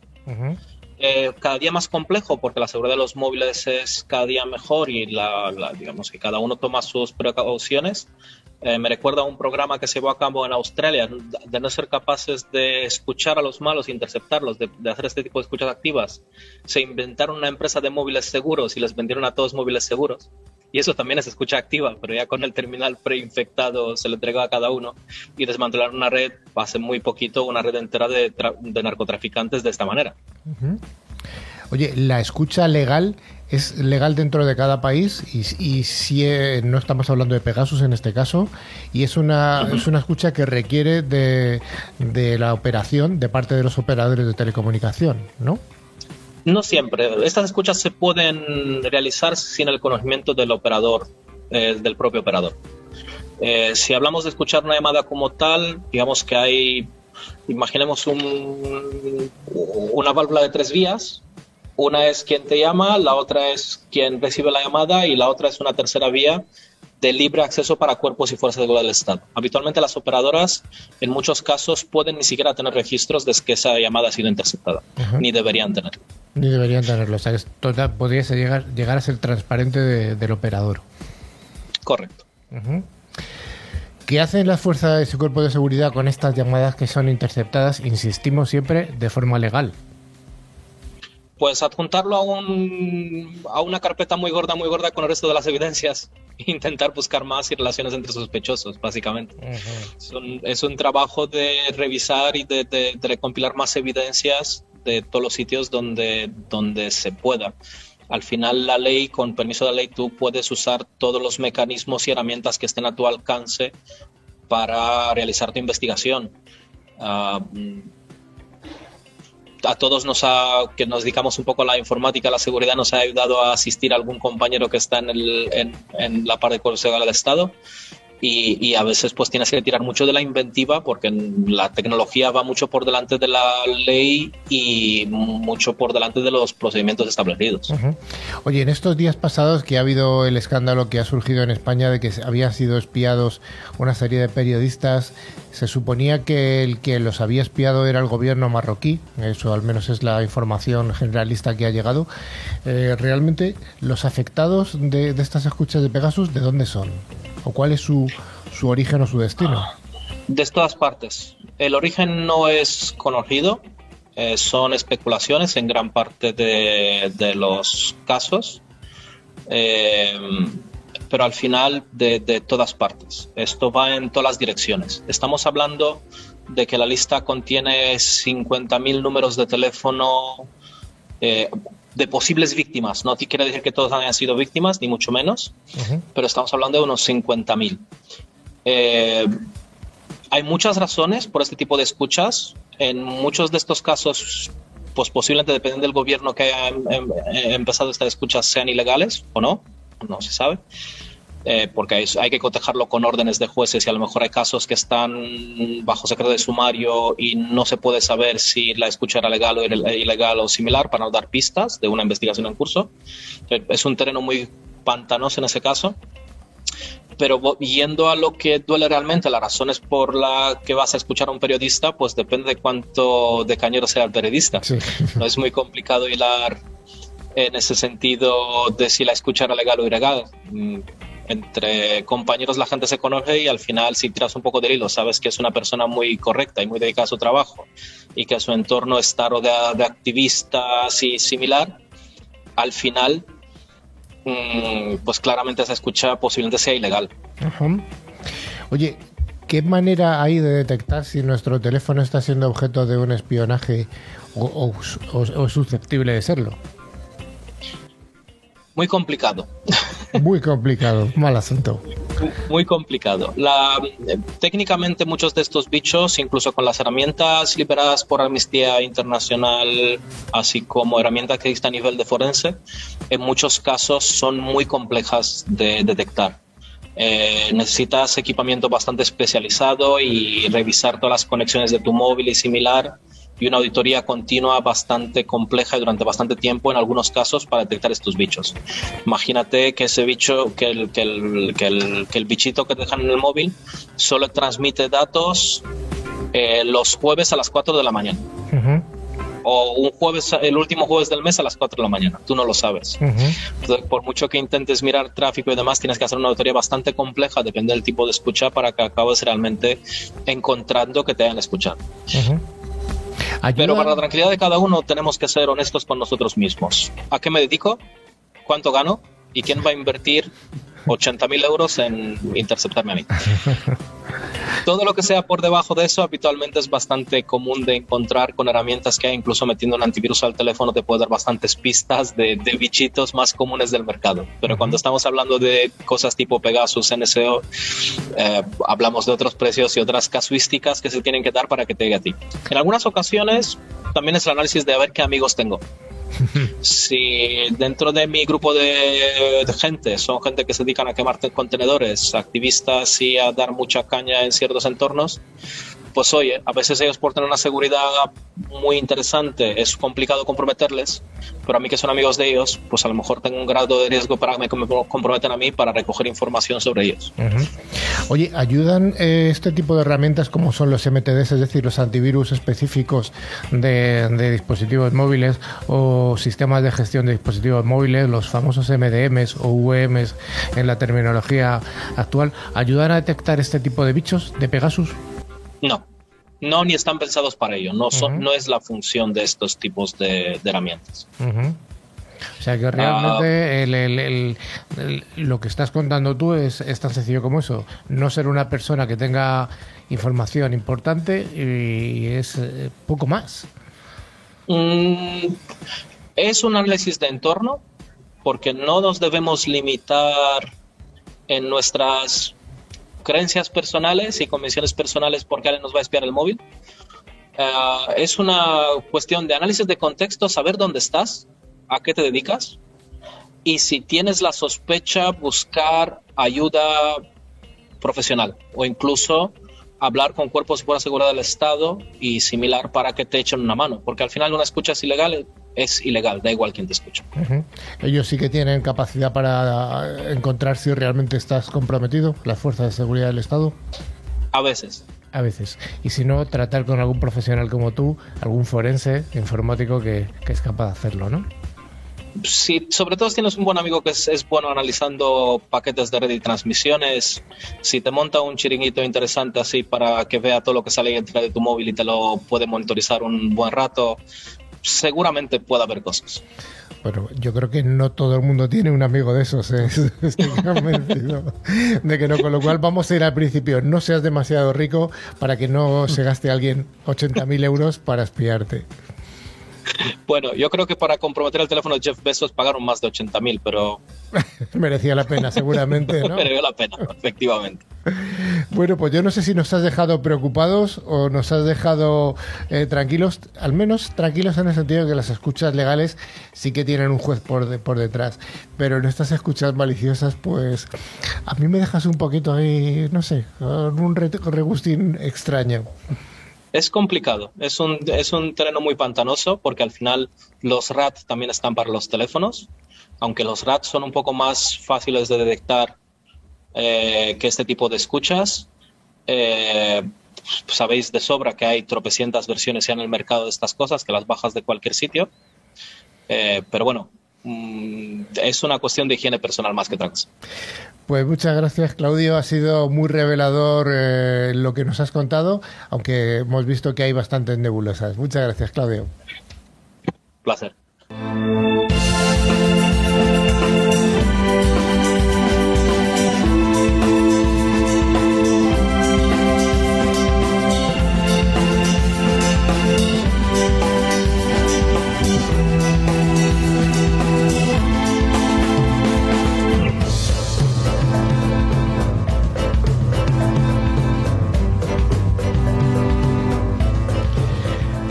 Eh, cada día más complejo porque la seguridad de los móviles es cada día mejor y la, digamos que cada uno toma sus precauciones. Eh, me recuerda a un programa que se llevó a cabo en Australia de no ser capaces de escuchar a los malos interceptarlos, de, hacer este tipo de escuchas activas. Se inventaron una empresa de móviles seguros y les vendieron a todos móviles seguros. Y eso también es escucha activa, pero ya con el terminal preinfectado se le entregó a cada uno y desmantelaron una red, hace muy poquito, una red entera de, narcotraficantes de esta manera. Oye, la escucha legal es legal dentro de cada país y, si eh, no estamos hablando de Pegasus en este caso y es una, es una escucha que requiere de, de la operación de parte de los operadores de telecomunicación, ¿no? No siempre. Estas escuchas se pueden realizar sin el conocimiento del operador, eh, del propio operador. Eh, si hablamos de escuchar una llamada como tal, digamos que hay, imaginemos un, una válvula de tres vías. Una es quien te llama, la otra es quien recibe la llamada y la otra es una tercera vía de libre acceso para cuerpos y fuerzas de seguridad del Estado. Habitualmente las operadoras en muchos casos pueden ni siquiera tener registros de que esa llamada ha sido interceptada, ni deberían tenerlo. Ni deberían tenerlo, o sea, esto podría llegar, llegar a ser transparente del operador. Correcto. ¿Qué hacen las fuerzas de su cuerpo de seguridad con estas llamadas que son interceptadas, insistimos siempre, de forma legal? Pues adjuntarlo a, un, a una carpeta muy gorda, muy gorda con el resto de las evidencias intentar buscar más y relaciones entre sospechosos, básicamente. es, un, trabajo de revisar y de, de, recompilar más evidencias de todos los sitios donde, donde se pueda. Al final la ley, con permiso de la ley, tú puedes usar todos los mecanismos y herramientas que estén a tu alcance para realizar tu investigación. Ah, a todos nos que nos dedicamos un poco a la informática, a la seguridad, nos ha ayudado a asistir a algún compañero que está en, la parte de Consejo del Estado y, a veces pues tienes que tirar mucho de la inventiva porque la tecnología va mucho por delante de la ley y mucho por delante de los procedimientos establecidos. Oye, en estos días pasados que ha habido el escándalo que ha surgido en España de que habían sido espiados una serie de periodistas, se suponía que el que los había espiado era el gobierno marroquí, eso al menos es la información generalista que ha llegado. Eh, realmente, los afectados de, de estas escuchas de Pegasus, ¿de dónde son? ¿O cuál es su, su origen o su destino? De todas partes. El origen no es conocido, eh, son especulaciones en gran parte de, de los casos, eh, pero al final de, de, todas partes. Esto va en todas las direcciones. Estamos hablando de que la lista contiene 50.000 números de teléfono eh, de posibles víctimas. No quiere decir que todos hayan sido víctimas, ni mucho menos, pero estamos hablando de unos 50.000. Eh, hay muchas razones por este tipo de escuchas. En muchos de estos casos, pues posiblemente dependen del gobierno que haya em, em, empezado estas escuchas, sean ilegales o no, no se sabe. Eh, porque hay, que cotejarlo con órdenes de jueces y a lo mejor hay casos que están bajo secreto de sumario y no se puede saber si la escucha era legal o ilegal o similar para no dar pistas de una investigación en curso. Eh, es un terreno muy pantanoso en ese caso. Pero yendo a lo que duele realmente, las razones por las que vas a escuchar a un periodista, pues depende de cuánto de cañero sea el periodista. No es muy complicado hilar en ese sentido de si la escucha era legal o ilegal mm, entre compañeros la gente se conoce y al final si tiras un poco de hilo sabes que es una persona muy correcta y muy dedicada a su trabajo y que su entorno está rodeado de activistas y similar, al final mm, pues claramente esa escucha posiblemente sea ilegal. Oye, ¿qué manera hay de detectar si nuestro teléfono está siendo objeto de un espionaje o, o susceptible de serlo? Muy complicado. Muy complicado, mal asunto. muy complicado. La, técnicamente muchos de estos bichos, incluso con las herramientas liberadas por Amnistía Internacional, así como herramientas que existen a nivel de forense, en muchos casos son muy complejas de detectar. Eh, necesitas equipamiento bastante especializado y revisar todas las conexiones de tu móvil y similar y una auditoría continua bastante compleja y durante bastante tiempo en algunos casos para detectar estos bichos. Imagínate que ese bicho, que el, que el, que el, que el bichito que te dejan en el móvil solo transmite datos eh, los jueves a las 4 de la mañana. O un jueves, el último jueves del mes a las 4 de la mañana. Tú no lo sabes. por mucho que intentes mirar tráfico y demás, tienes que hacer una auditoría bastante compleja, depende del tipo de escucha, para que acabes realmente encontrando que te hayan escuchado. Pero para la tranquilidad de cada uno tenemos que ser honestos con nosotros mismos. ¿A qué me dedico? ¿Cuánto gano? ¿Y quién va a invertir 80.000 euros en interceptarme a mí. Todo lo que sea por debajo de eso habitualmente es bastante común de encontrar con herramientas que incluso metiendo un antivirus al teléfono te puede dar bastantes pistas de, bichitos más comunes del mercado. Pero cuando estamos hablando de cosas tipo Pegasus, NSO, eh, hablamos de otros precios y otras casuísticas que se tienen que dar para que te llegue a ti. En algunas ocasiones también es el análisis de a ver qué amigos tengo si dentro de mi grupo de, gente son gente que se dedican a quemar contenedores, activistas y a dar mucha caña en ciertos entornos, pues oye, a veces ellos por tener una seguridad muy interesante es complicado comprometerles, pero a mí que son amigos de ellos, pues a lo mejor tengo un grado de riesgo para que me comprometen a mí para recoger información sobre ellos. Oye, ¿ayudan eh, este tipo de herramientas como son los MTDs, es decir, los antivirus específicos de, dispositivos móviles o sistemas de gestión de dispositivos móviles, los famosos MDMs o UMs en la terminología actual, ayudan a detectar este tipo de bichos de Pegasus? No, no ni están pensados para ello. No, son, no es la función de estos tipos de, herramientas. O sea que realmente ah. lo que estás contando tú es, tan sencillo como eso. No ser una persona que tenga información importante y es eh, poco más. Mm, es un análisis de entorno porque no nos debemos limitar en nuestras creencias personales y convenciones personales porque alguien nos va a espiar el móvil. Eh, es una cuestión de análisis de contexto, saber dónde estás, a qué te dedicas y si tienes la sospecha, buscar ayuda profesional o incluso hablar con cuerpos de fuerza seguridad del Estado y similar para que te echen una mano, porque al final una escucha es ilegal, es ilegal, da igual quién te escucha. Ellos sí que tienen capacidad para encontrar si realmente estás comprometido, las fuerzas de seguridad del Estado. A veces. A veces. Y si no, tratar con algún profesional como tú, algún forense informático que, que es capaz de hacerlo, ¿no? Sí, sobre todo si tienes un buen amigo que es, bueno analizando paquetes de red y transmisiones, si te monta un chiringuito interesante así para que vea todo lo que sale dentro de tu móvil y te lo puede monitorizar un buen rato, seguramente puede haber cosas. Bueno, yo creo que no todo el mundo tiene un amigo de esos, ¿eh? estoy de que no, con lo cual vamos a ir al principio, no seas demasiado rico para que no se gaste alguien 80.000 euros para espiarte. Bueno, yo creo que para comprometer el teléfono de Jeff Bezos pagaron más de 80 mil, pero... Merecía la pena, seguramente, ¿no? Mereció la pena, efectivamente. Bueno, pues yo no sé si nos has dejado preocupados o nos has dejado eh, tranquilos, al menos tranquilos en el sentido de que las escuchas legales sí que tienen un juez por, por detrás, pero en estas escuchas maliciosas, pues a mí me dejas un poquito ahí, no sé, con un regustín extraño. Es complicado, es un, es un terreno muy pantanoso porque al final los RAT también están para los teléfonos, aunque los RAT son un poco más fáciles de detectar eh, que este tipo de escuchas. Eh, sabéis de sobra que hay tropecientas versiones ya en el mercado de estas cosas, que las bajas de cualquier sitio. Eh, pero bueno, mm, es una cuestión de higiene personal más que otra pues muchas gracias, Claudio. Ha sido muy revelador eh, lo que nos has contado, aunque hemos visto que hay bastantes nebulosas. Muchas gracias, Claudio. Placer.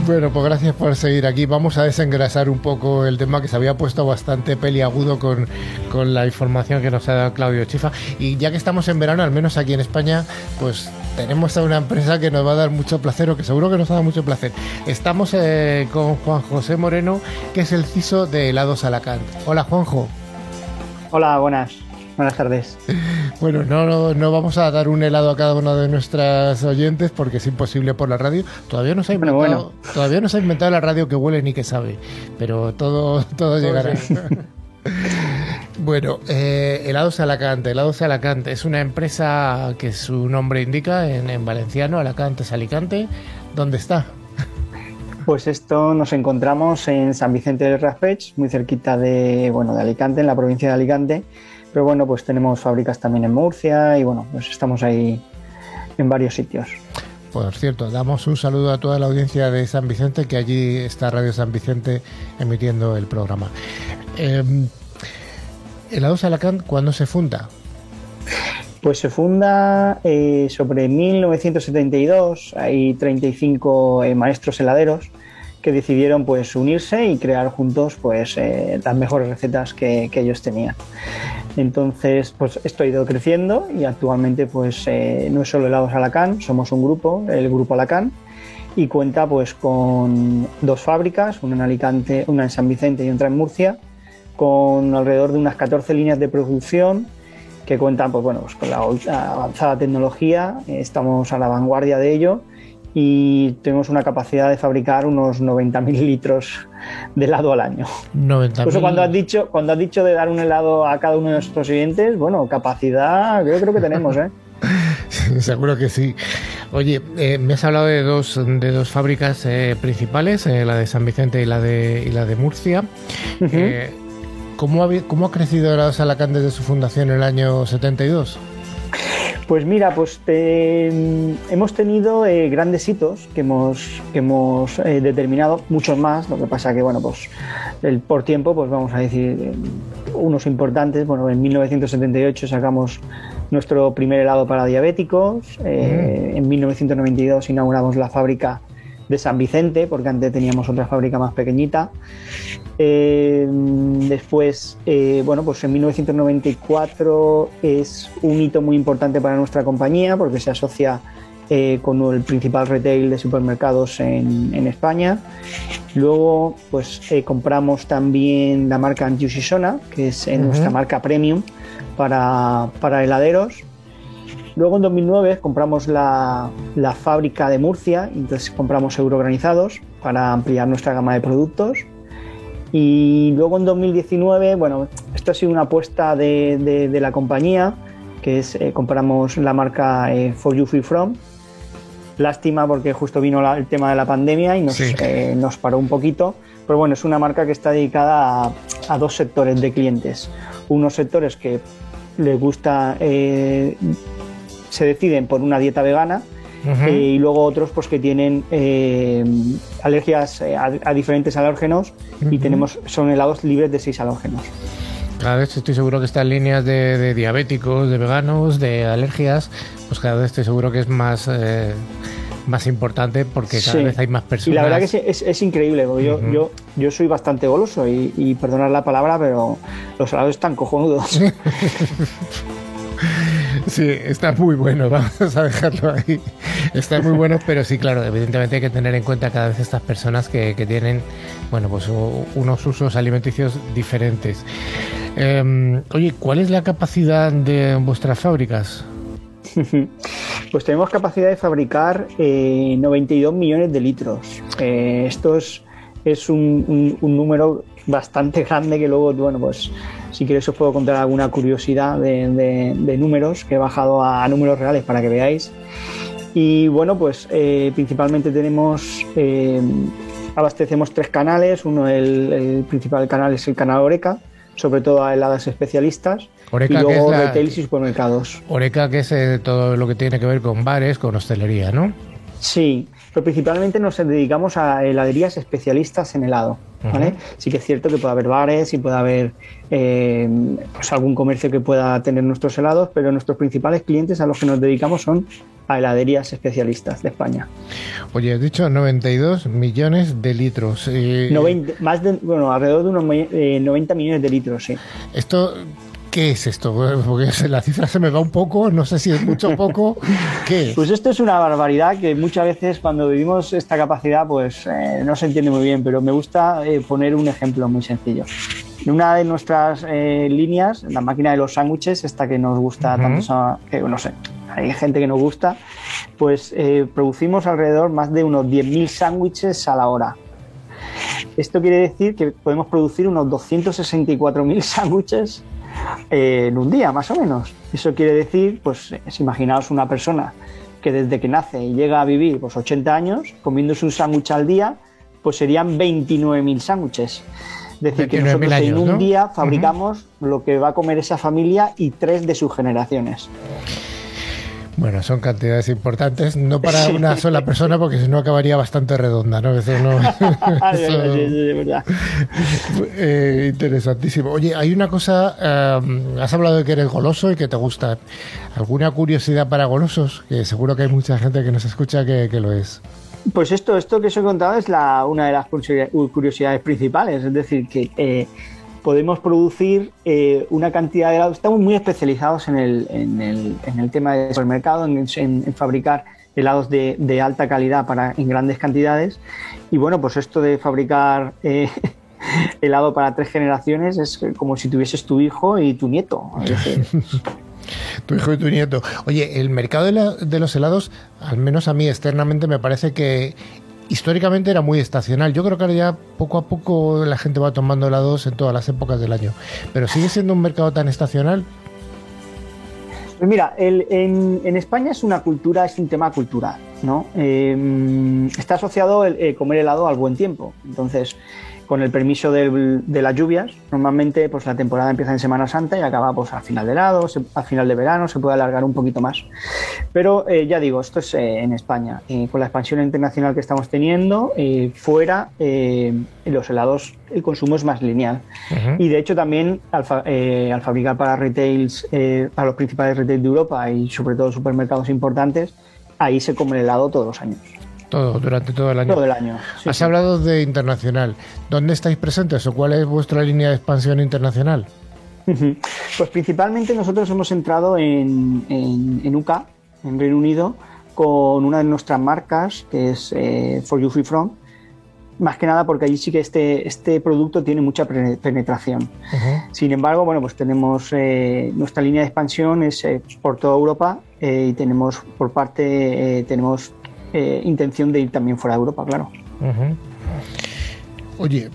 Bueno, pues gracias por seguir aquí. Vamos a desengrasar un poco el tema que se había puesto bastante peliagudo con, con la información que nos ha dado Claudio Chifa. Y ya que estamos en verano, al menos aquí en España, pues tenemos a una empresa que nos va a dar mucho placer o que seguro que nos dado mucho placer. Estamos eh, con Juan José Moreno, que es el CISO de Helados Alacant. Hola, Juanjo. Hola, buenas. Buenas tardes. Bueno, no, no, vamos a dar un helado a cada uno de nuestras oyentes porque es imposible por la radio. Todavía no se ha inventado, todavía no se ha inventado la radio que huele ni que sabe, pero todo, todo, llegará. bueno, eh, Helados Alacante. Helados Alacante es una empresa que su nombre indica en, en valenciano, Alacante es Alicante. ¿Dónde está? Pues esto nos encontramos en San Vicente del Raspech, muy cerquita de, bueno, de Alicante, en la provincia de Alicante. Pero bueno, pues tenemos fábricas también en Murcia y bueno, pues estamos ahí en varios sitios. Por cierto, damos un saludo a toda la audiencia de San Vicente, que allí está Radio San Vicente emitiendo el programa. Eh, ¿El A2 Alacant cuándo se funda? Pues se funda eh, sobre 1972. Hay 35 eh, maestros heladeros que decidieron pues unirse y crear juntos pues eh, las mejores recetas que, ellos tenían. Entonces, pues esto ha ido creciendo y actualmente pues no es solo helados Alacán, somos un grupo, el grupo Alacán, y cuenta pues con dos fábricas, una en Alicante, una en San Vicente y otra en Murcia, con alrededor de unas 14 líneas de producción que cuentan pues, bueno, pues con la avanzada tecnología, estamos a la vanguardia de ello y tenemos una capacidad de fabricar unos 90.000 litros de helado al año. 90 Incluso cuando has dicho cuando has dicho de dar un helado a cada uno de nuestros clientes, bueno, capacidad yo creo que tenemos, ¿eh? Seguro que sí. Oye, eh, me has hablado de dos, de dos fábricas eh, principales, eh, la de San Vicente y la de, y la de Murcia. ¿Cómo ha, cómo ha crecido la Salacán desde su fundación en el año 72? Pues mira, pues hemos tenido eh, grandes hitos que hemos, que hemos eh, determinado, muchos más, lo que pasa que, bueno, pues el, por tiempo, pues vamos a decir eh, unos importantes. Bueno, en 1978 sacamos nuestro primer helado para diabéticos, mm. en 1992 inauguramos la fábrica de San Vicente, porque antes teníamos otra fábrica más pequeñita. Eh, después, eh, bueno, pues en 1994 es un hito muy importante para nuestra compañía porque se asocia eh, con el principal retail de supermercados en, España. Luego, pues compramos también la marca Antiusisona, que es nuestra marca premium para, para heladeros. Luego en 2009 compramos la, fábrica de Murcia, entonces compramos eurogranizados para ampliar nuestra gama de productos. Y luego en 2019, bueno, esto ha sido una apuesta de, la compañía, que es eh, compramos la marca eh, For You Free From. Lástima porque justo vino el tema de la pandemia y nos, eh, nos, paró un poquito. Pero bueno, es una marca que está dedicada a, a dos sectores de clientes. Unos sectores que les gusta se deciden por una dieta vegana eh, y luego otros pues que tienen eh, alergias eh, a, diferentes alérgenos y tenemos son helados libres de seis alérgenos. Cada vez estoy seguro que están líneas de, diabéticos, de veganos, de alergias, pues cada vez estoy seguro que es más más importante porque cada vez hay más personas. Y la verdad que es, increíble, yo, yo, yo soy bastante goloso y, y perdonad la palabra, pero los helados están cojonudos. Sí, está muy bueno, vamos a dejarlo ahí. Está muy bueno, pero sí, claro, evidentemente hay que tener en cuenta cada vez estas personas que, tienen, bueno, pues unos usos alimenticios diferentes. Em, oye, ¿cuál es la capacidad de vuestras fábricas? Pues tenemos capacidad de fabricar 92 eh, millones de litros. Eh, esto es, un, un, número bastante grande que luego, bueno, pues si quieres os puedo contar alguna curiosidad de, números que he bajado a, números reales para que veáis. Y bueno, pues eh, principalmente tenemos, eh, abastecemos tres canales. Uno, el, principal canal es el canal Oreca, sobre todo a heladas especialistas. y luego retail y supermercados. Oreca, que es eh, todo lo que tiene que ver con bares, con hostelería, ¿no? Sí, pero principalmente nos dedicamos a heladerías especialistas en helado. ¿vale? Sí que es cierto que puede haber bares y puede haber eh, pues algún comercio que pueda tener nuestros helados, pero nuestros principales clientes a los que nos dedicamos son a heladerías especialistas de España. Oye, he dicho 92 millones de litros. Eh, más de, bueno, alrededor de unos 90 millones de litros, sí. Esto ¿Qué es esto? Porque la cifra se me va un poco, no sé si es mucho o poco. ¿Qué? Pues esto es una barbaridad que muchas veces cuando vivimos esta capacidad pues eh, no se entiende muy bien, pero me gusta eh, poner un ejemplo muy sencillo. En una de nuestras eh, líneas, la máquina de los sándwiches, esta que nos gusta tanto, que no sé, hay gente que nos gusta, pues producimos alrededor más de unos 10.000 sándwiches a la hora. Esto quiere decir que podemos producir unos 264.000 sándwiches en un día, más o menos. Eso quiere decir, pues, si imaginaos una persona que desde que nace y llega a vivir pues 80 años, comiéndose un sándwich al día, pues serían 29.000 sándwiches. Es decir, que nosotros en un día fabricamos lo que va a comer esa familia y tres de sus generaciones. Bueno, son cantidades importantes, no para una sola persona, porque si no acabaría bastante redonda, ¿no? Eso no. Eh, interesantísimo. Oye, hay una cosa, eh, has hablado de que eres goloso y que te gusta. ¿Alguna curiosidad para golosos? Que seguro que hay mucha gente que nos escucha que, lo es. Pues esto, esto que os he contado es la, una de las curiosidades principales, es decir, que eh, podemos producir eh, una cantidad de helados. Estamos muy especializados en el, en el, en el tema del supermercado, en, en, fabricar helados de, de, alta calidad para, en grandes cantidades. Y bueno, pues esto de fabricar eh, helado para tres generaciones es como si tuvieses tu hijo y tu nieto. tu hijo y tu nieto. Oye, el mercado de, de, los helados, al menos a mí externamente, me parece que históricamente era muy estacional. Yo creo que ahora ya poco a poco la gente va tomando helados en todas las épocas del año. Pero sigue siendo un mercado tan estacional. Pues mira, en, España es una cultura, es un tema cultural, ¿no? Em, está asociado el, eh, comer helado al buen tiempo. Entonces, con el permiso de, las lluvias. Normalmente pues la temporada empieza en Semana Santa y acaba pues al final de lado, al final de verano, se puede alargar un poquito más. Pero eh, ya digo, esto es eh, en España. con la expansión internacional que estamos teniendo, eh, fuera los helados, el consumo es más lineal. Y de hecho también al, al fabricar para retails, para los principales retails de Europa y sobre todo supermercados importantes, ahí se come el helado todos los años. Todo, durante todo el año. Todo el año. Has hablado de internacional. ¿Dónde estáis presentes o cuál es vuestra línea de expansión internacional? Pues principalmente nosotros hemos entrado en, en, UK, en Reino Unido, con una de nuestras marcas, que es eh, For You Free From. Más que nada porque allí sí que este, este producto tiene mucha penetración. Sin embargo, bueno, pues tenemos eh, nuestra línea de expansión es eh, por toda Europa y tenemos por parte tenemos eh, intención de ir también fuera de Europa, claro. Oye,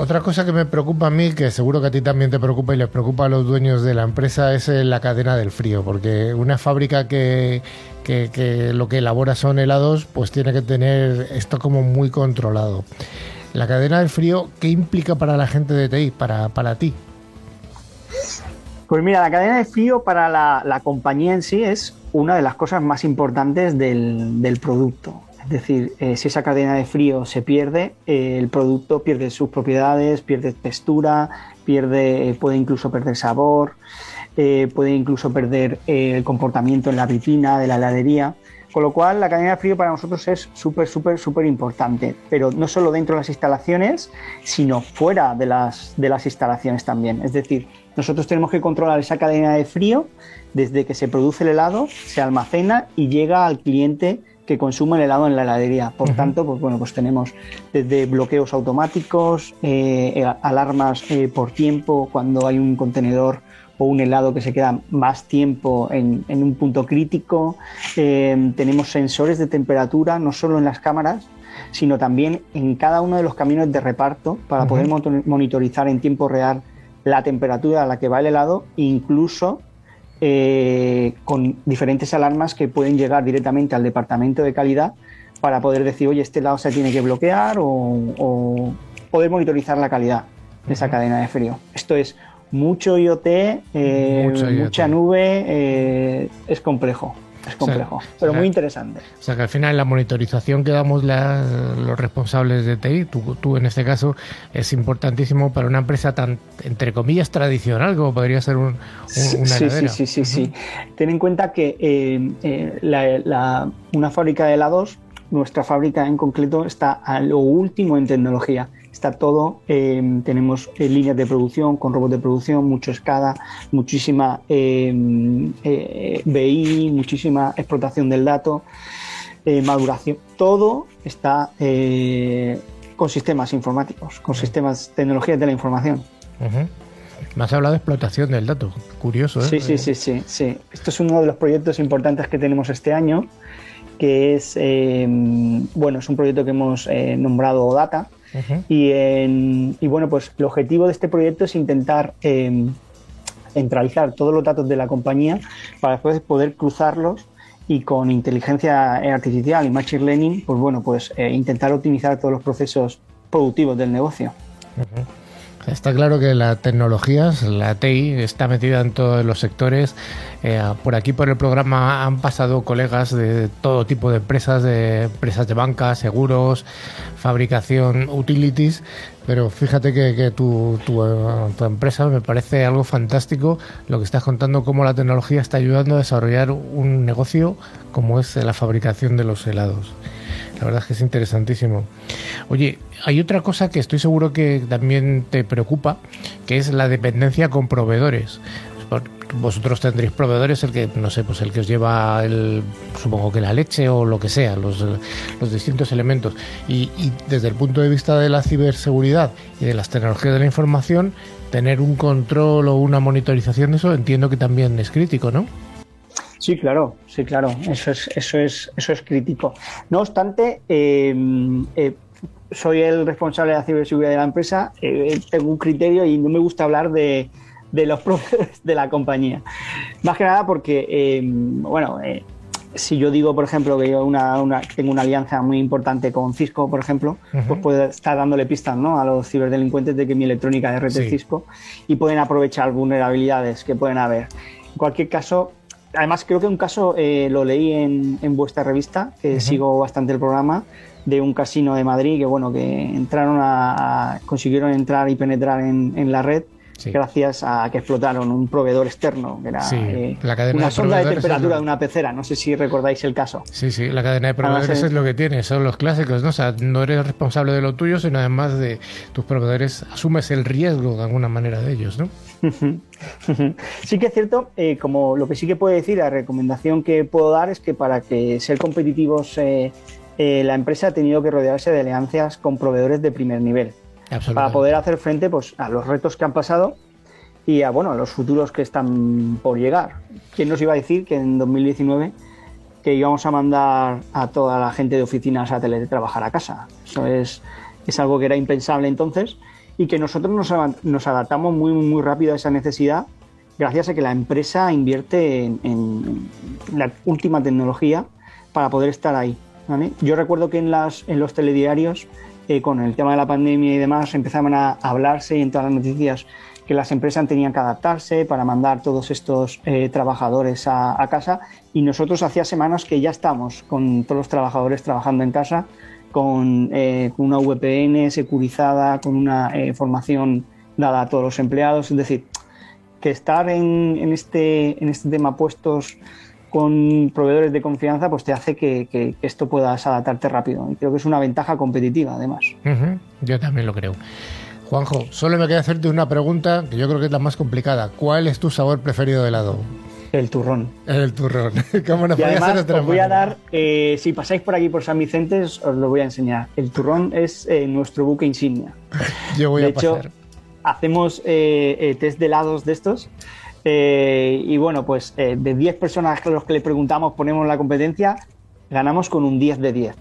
otra cosa que me preocupa a mí, que seguro que a ti también te preocupa y les preocupa a los dueños de la empresa, es eh, la cadena del frío, porque una fábrica que, que, lo que elabora son helados, pues tiene que tener esto como muy controlado. La cadena del frío, ¿qué implica para la gente de TI, para, para ti? Pues mira, la cadena de frío para la, la compañía en sí es una de las cosas más importantes del, producto. Es decir, eh, si esa cadena de frío se pierde, eh, el producto pierde sus propiedades, pierde textura, pierde, puede incluso perder sabor, eh, puede incluso perder el comportamiento en la vitrina de la heladería. Con lo cual, la cadena de frío para nosotros es súper, súper, súper importante. Pero no solo dentro de las instalaciones, sino fuera de las, de las instalaciones también. Es decir, nosotros tenemos que controlar esa cadena de frío desde que se produce el helado, se almacena y llega al cliente que consume el helado en la heladería. Por tanto, pues bueno, pues tenemos desde bloqueos automáticos, eh, eh, alarmas eh, por tiempo cuando hay un contenedor o un helado que se queda más tiempo en, un punto crítico. tenemos sensores de temperatura, no solo en las cámaras, sino también en cada uno de los caminos de reparto para poder monitorizar en tiempo real la temperatura a la que va el helado, incluso eh, con diferentes alarmas que pueden llegar directamente al departamento de calidad para poder decir, oye, este helado se tiene que bloquear o, poder monitorizar la calidad de esa cadena de frío. Esto es mucho IoT, eh, mucha nube, eh, es complejo. Es complejo, pero muy interesante. O sea que al final la monitorización que damos los responsables de TI, tú, tú, en este caso, es importantísimo para una empresa tan, entre comillas, tradicional como podría ser un, una sí, sí, sí, sí, sí, Ten en cuenta que eh, eh, una fábrica de helados, nuestra fábrica en concreto, está a lo último en tecnología está todo. Eh, tenemos eh, líneas de producción con robots de producción, mucho SCADA, muchísima eh, BI, muchísima explotación del dato, maduración. Todo está con sistemas informáticos, con sistemas, tecnologías de la información. Me has hablado de explotación del dato, curioso. Sí, sí, sí, sí, sí. Esto es uno de los proyectos importantes que tenemos este año, que es, bueno, es un proyecto que hemos nombrado Data, y, bueno, pues el objetivo de este proyecto es intentar em, centralizar todos los datos de la compañía para después poder cruzarlos y con inteligencia artificial y machine learning, pues bueno, pues eh, intentar optimizar todos los procesos productivos del negocio. Está claro que la tecnología, la TI, está metida en todos los sectores. Eh, por aquí, por el programa, han pasado colegas de todo tipo de empresas, de empresas de banca, seguros, fabricación, utilities. Pero fíjate que, tu, tu, tu, empresa me parece algo fantástico lo que estás contando, cómo la tecnología está ayudando a desarrollar un negocio como es la fabricación de los helados. La verdad es que es interesantísimo. Oye, hay otra cosa que estoy seguro que también te preocupa, que es la dependencia con proveedores. Vosotros tendréis proveedores, el que, no sé, pues el que os lleva el, supongo que la leche o lo que sea, los, distintos elementos. Y, y desde el punto de vista de la ciberseguridad y de las tecnologías de la información, tener un control o una monitorización de eso entiendo que también es crítico, ¿no? Sí, claro, sí, claro, eso es, eso es, eso es crítico. No obstante, em, eh, soy el responsable de la ciberseguridad de la empresa, eh, tengo un criterio y no me gusta hablar de, los propios de la compañía. Más que nada porque, em, bueno, eh, si yo digo, por ejemplo, que yo tengo una alianza muy importante con Cisco, por ejemplo, pues puedo estar dándole pistas ¿no? a los ciberdelincuentes de que mi electrónica es red Cisco y pueden aprovechar vulnerabilidades que pueden haber. En cualquier caso, además creo que un caso eh, lo leí en, vuestra revista, que sigo bastante el programa, de un casino de Madrid que bueno que entraron a, consiguieron entrar y penetrar en, la red gracias a que explotaron un proveedor externo que era eh, una sonda de temperatura de una pecera no sé si recordáis el caso. Sí sí la cadena de proveedores es lo que tiene son los clásicos no o sea no eres responsable de lo tuyo sino además de tus proveedores asumes el riesgo de alguna manera de ellos no sí que es cierto, eh, como lo que sí que puedo decir, la recomendación que puedo dar es que para que ser competitivos eh, eh, la empresa ha tenido que rodearse de alianzas con proveedores de primer nivel para poder hacer frente pues, a los retos que han pasado y a, bueno, a los futuros que están por llegar. ¿Quién nos iba a decir que en 2019 que íbamos a mandar a toda la gente de oficinas a teletrabajar a casa? Eso es, es algo que era impensable entonces y que nosotros nos, adaptamos muy, muy rápido a esa necesidad gracias a que la empresa invierte en, la última tecnología para poder estar ahí. Yo recuerdo que en, las, en los telediarios, eh, con el tema de la pandemia y demás, empezaban a hablarse y en todas las noticias que las empresas tenían que adaptarse para mandar todos estos eh, trabajadores a, casa y nosotros hacía semanas que ya estamos con todos los trabajadores trabajando en casa eh, con, una VPN securizada, con una eh, formación dada a todos los empleados. Es decir, que estar en, este, en este tema puestos con proveedores de confianza, pues te hace que, esto puedas adaptarte rápido. Y creo que es una ventaja competitiva, además. Yo también lo creo. Juanjo, solo me queda hacerte una pregunta que yo creo que es la más complicada. ¿Cuál es tu sabor preferido de helado? El turrón. El turrón. ¿Cómo y además, os voy a dar, eh, si pasáis por aquí por San Vicente, os lo voy a enseñar. El turrón es eh, nuestro buque insignia. Yo voy de a hecho, hacemos eh, test de helados de estos. Y bueno, pues de 10 personas a los que le preguntamos, ponemos la competencia, ganamos con un 10 de 10.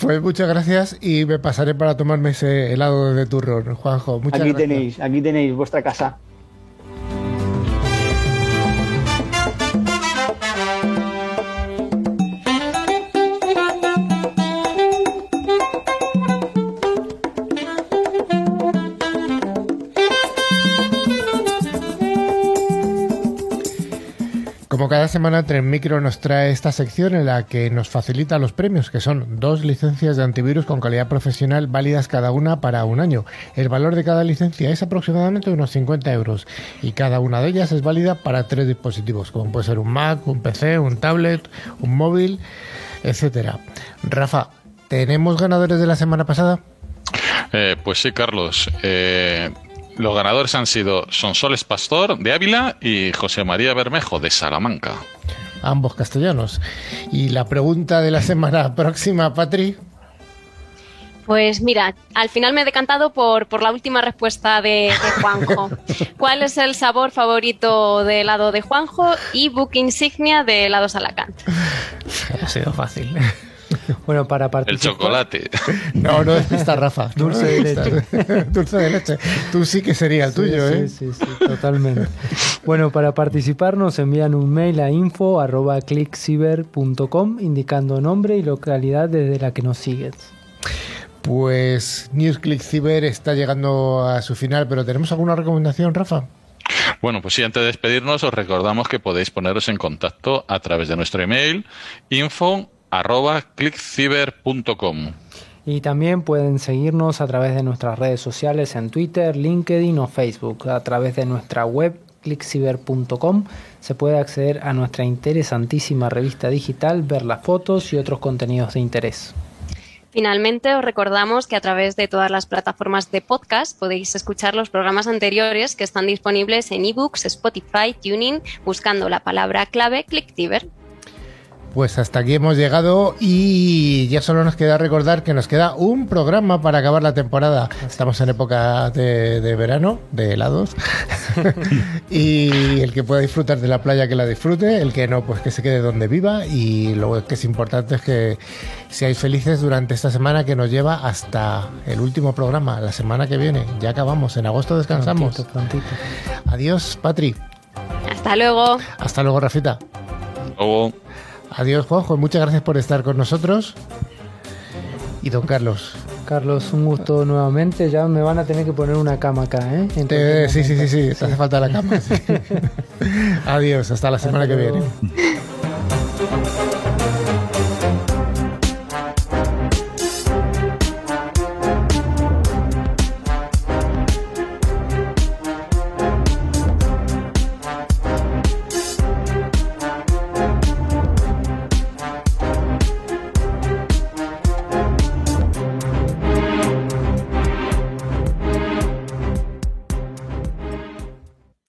Pues muchas gracias y me pasaré para tomarme ese helado de turrón, Juanjo. Muchas aquí gracias. tenéis, aquí tenéis vuestra casa. Cada semana, Tren Micro nos trae esta sección en la que nos facilita los premios, que son dos licencias de antivirus con calidad profesional válidas cada una para un año. El valor de cada licencia es aproximadamente unos 50 euros y cada una de ellas es válida para tres dispositivos, como puede ser un Mac, un PC, un tablet, un móvil, etcétera. Rafa, ¿tenemos ganadores de la semana pasada? Eh, pues sí, Carlos. Eh, los ganadores han sido Sonsoles Pastor de Ávila y José María Bermejo de Salamanca. Ambos castellanos. Y la pregunta de la semana próxima, Patri. Pues mira, al final me he decantado por, por la última respuesta de, de Juanjo. ¿Cuál es el sabor favorito de helado de Juanjo y book insignia de helado Salacant? Ha sido fácil. Bueno, para El participar. chocolate. No, no es esta Rafa. Dulce de leche. Dulce de leche. Tú sí que sería el tuyo, sí, ¿eh? Sí, sí, sí, totalmente. bueno, para participar nos envían un mail a info.clickciber.com indicando nombre y localidad desde la que nos sigues. Pues NewsClick Cyber está llegando a su final, pero ¿tenemos alguna recomendación, Rafa? Bueno, pues sí, antes de despedirnos, os recordamos que podéis poneros en contacto a través de nuestro email info arroba clickciber.com. Y también pueden seguirnos a través de nuestras redes sociales en Twitter, LinkedIn o Facebook. A través de nuestra web clickciber.com se puede acceder a nuestra interesantísima revista digital, ver las fotos y otros contenidos de interés. Finalmente, os recordamos que a través de todas las plataformas de podcast podéis escuchar los programas anteriores que están disponibles en ebooks, Spotify, Tuning, buscando la palabra clave ClickTiver. Pues hasta aquí hemos llegado y ya solo nos queda recordar que nos queda un programa para acabar la temporada. Estamos en época de, de verano, de helados. y el que pueda disfrutar de la playa que la disfrute, el que no, pues que se quede donde viva. Y lo que es importante es que seáis felices durante esta semana que nos lleva hasta el último programa, la semana que viene. Ya acabamos, en agosto descansamos. Prontito, prontito. Adiós, Patri. Hasta luego. Hasta luego, Rafita. Luego, Adiós, Juanjo. Muchas gracias por estar con nosotros. Y don Carlos. Carlos, un gusto nuevamente. Ya me van a tener que poner una cama acá, ¿eh? Te- cualquier sí, sí, sí, sí. Te hace falta la cama. sí. Adiós. Hasta la semana que viene.